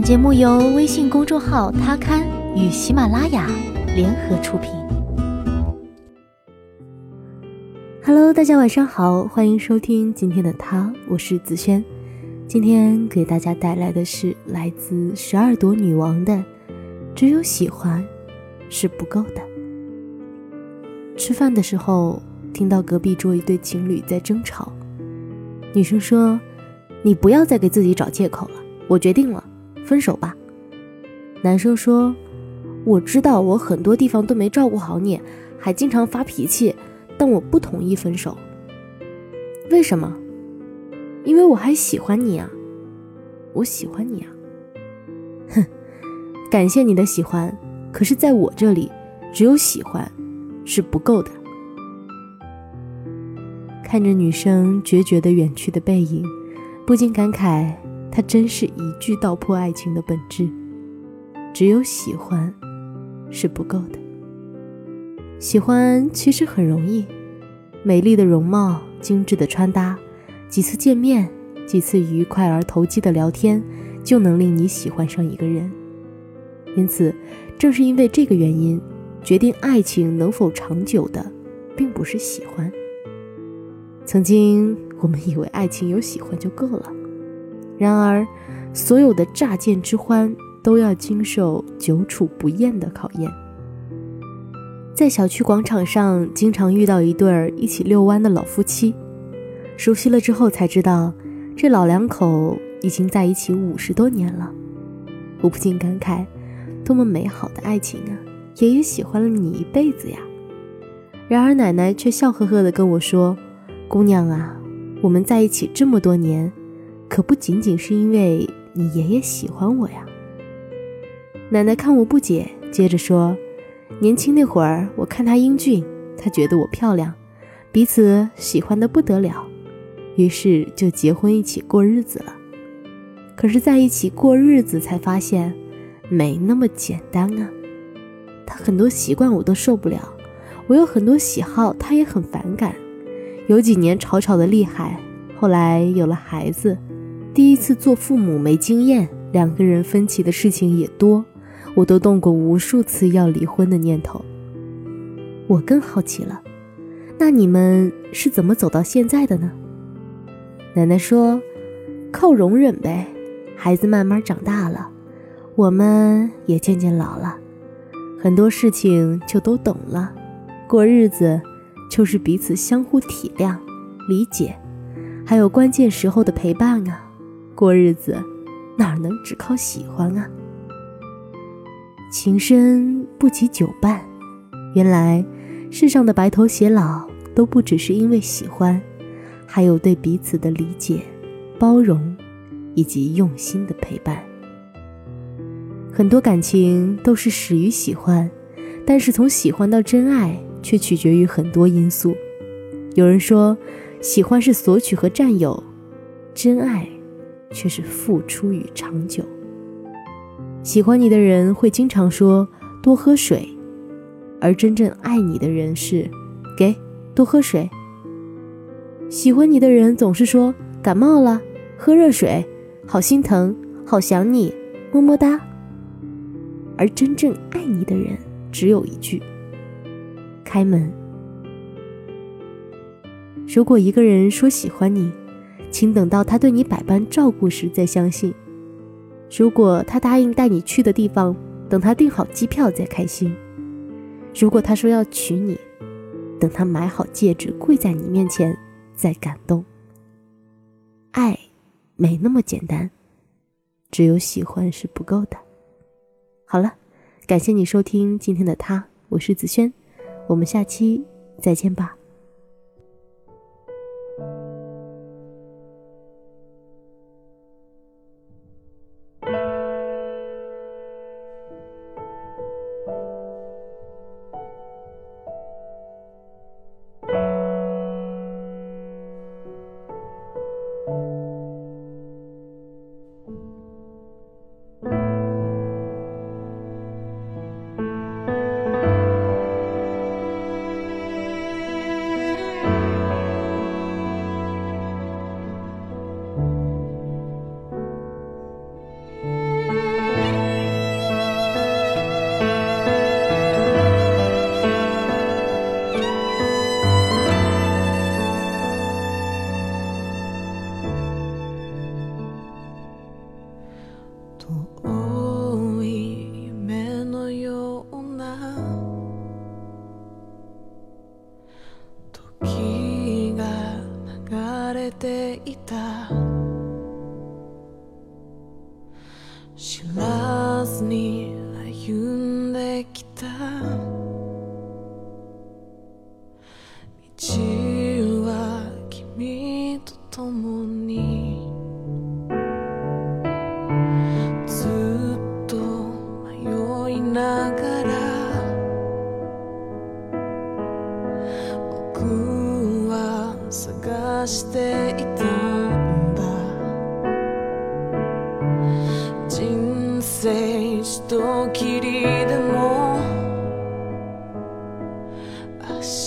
本节目由微信公众号“他刊”与喜马拉雅联合出品。Hello，大家晚上好，欢迎收听今天的他，我是子轩。今天给大家带来的是来自《十二朵女王》的《只有喜欢是不够的》。吃饭的时候，听到隔壁桌一对情侣在争吵。女生说：“你不要再给自己找借口了，我决定了。”分手吧，男生说：“我知道我很多地方都没照顾好你，还经常发脾气，但我不同意分手。为什么？因为我还喜欢你啊，我喜欢你啊。”哼，感谢你的喜欢，可是在我这里，只有喜欢是不够的。看着女生决绝的远去的背影，不禁感慨。它真是一句道破爱情的本质：只有喜欢是不够的。喜欢其实很容易，美丽的容貌、精致的穿搭，几次见面，几次愉快而投机的聊天，就能令你喜欢上一个人。因此，正是因为这个原因，决定爱情能否长久的，并不是喜欢。曾经，我们以为爱情有喜欢就够了。然而，所有的乍见之欢都要经受久处不厌的考验。在小区广场上，经常遇到一对儿一起遛弯的老夫妻，熟悉了之后才知道，这老两口已经在一起五十多年了。我不禁感慨，多么美好的爱情啊！爷爷喜欢了你一辈子呀。然而奶奶却笑呵呵地跟我说：“姑娘啊，我们在一起这么多年。”可不仅仅是因为你爷爷喜欢我呀。奶奶看我不解，接着说：“年轻那会儿，我看他英俊，他觉得我漂亮，彼此喜欢的不得了，于是就结婚一起过日子了。可是，在一起过日子才发现，没那么简单啊。他很多习惯我都受不了，我有很多喜好，他也很反感。有几年吵吵的厉害，后来有了孩子。”第一次做父母没经验，两个人分歧的事情也多，我都动过无数次要离婚的念头。我更好奇了，那你们是怎么走到现在的呢？奶奶说，靠容忍呗。孩子慢慢长大了，我们也渐渐老了，很多事情就都懂了。过日子，就是彼此相互体谅、理解，还有关键时候的陪伴啊。过日子，哪能只靠喜欢啊？情深不及久伴。原来，世上的白头偕老都不只是因为喜欢，还有对彼此的理解、包容，以及用心的陪伴。很多感情都是始于喜欢，但是从喜欢到真爱，却取决于很多因素。有人说，喜欢是索取和占有，真爱。却是付出与长久。喜欢你的人会经常说多喝水，而真正爱你的人是给多喝水。喜欢你的人总是说感冒了喝热水，好心疼，好想你，么么哒。而真正爱你的人只有一句：开门。如果一个人说喜欢你。请等到他对你百般照顾时再相信。如果他答应带你去的地方，等他订好机票再开心。如果他说要娶你，等他买好戒指跪在你面前再感动。爱，没那么简单，只有喜欢是不够的。好了，感谢你收听今天的他，我是子轩，我们下期再见吧。ていた知らずに歩んできた道は君と共に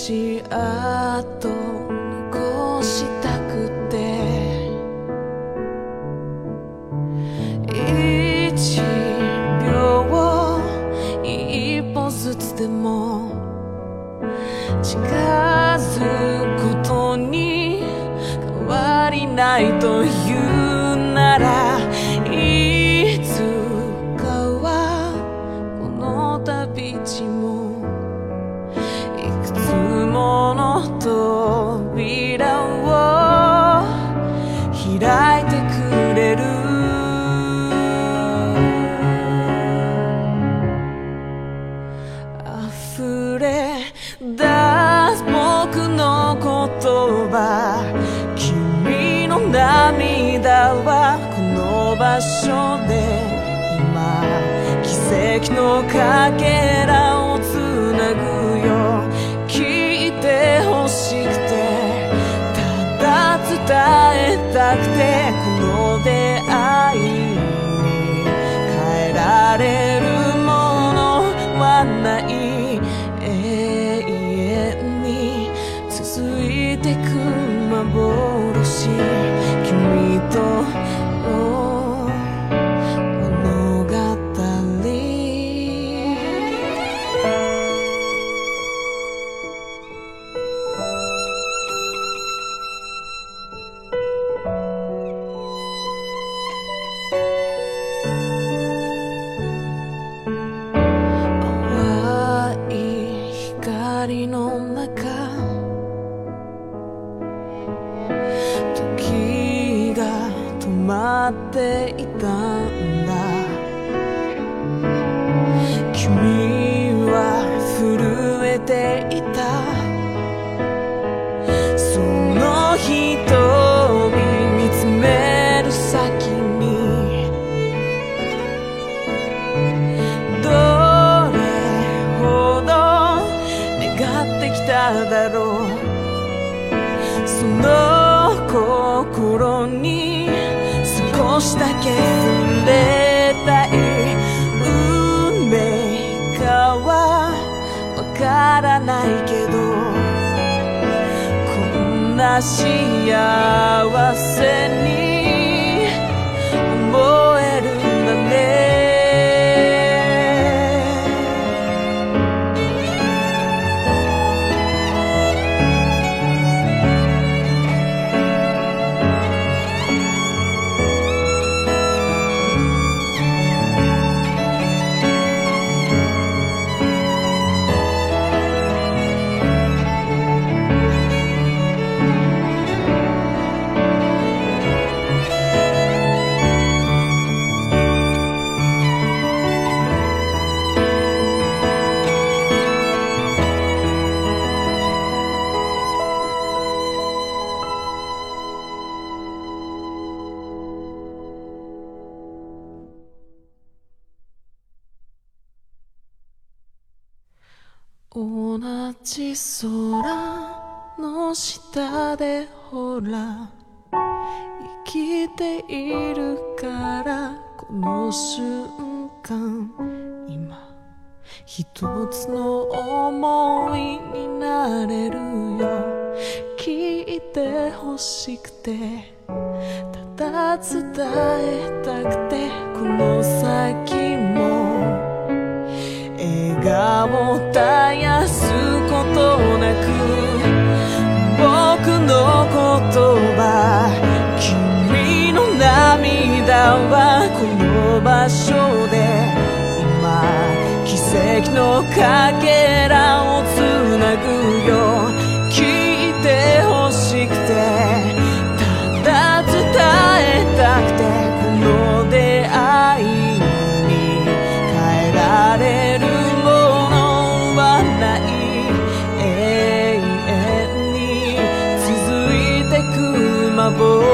しあと残したくて一秒一歩ずつでも近づくことに変わりないというだ僕の言葉君の涙はこの場所で今奇跡のかけらをつなぐ君は震えていたその瞳見つめる先にどれほど願ってきただろうその心にしだけ触れたい運命かはわからないけどこんな幸せに思える同じ空の下でほら生きているからこの瞬間今一つの想いになれるよ聞いてほしくてただ伝えたくてこの先もがもたやすことなく僕の言葉君の涙はこの場所で今奇跡の影 my boat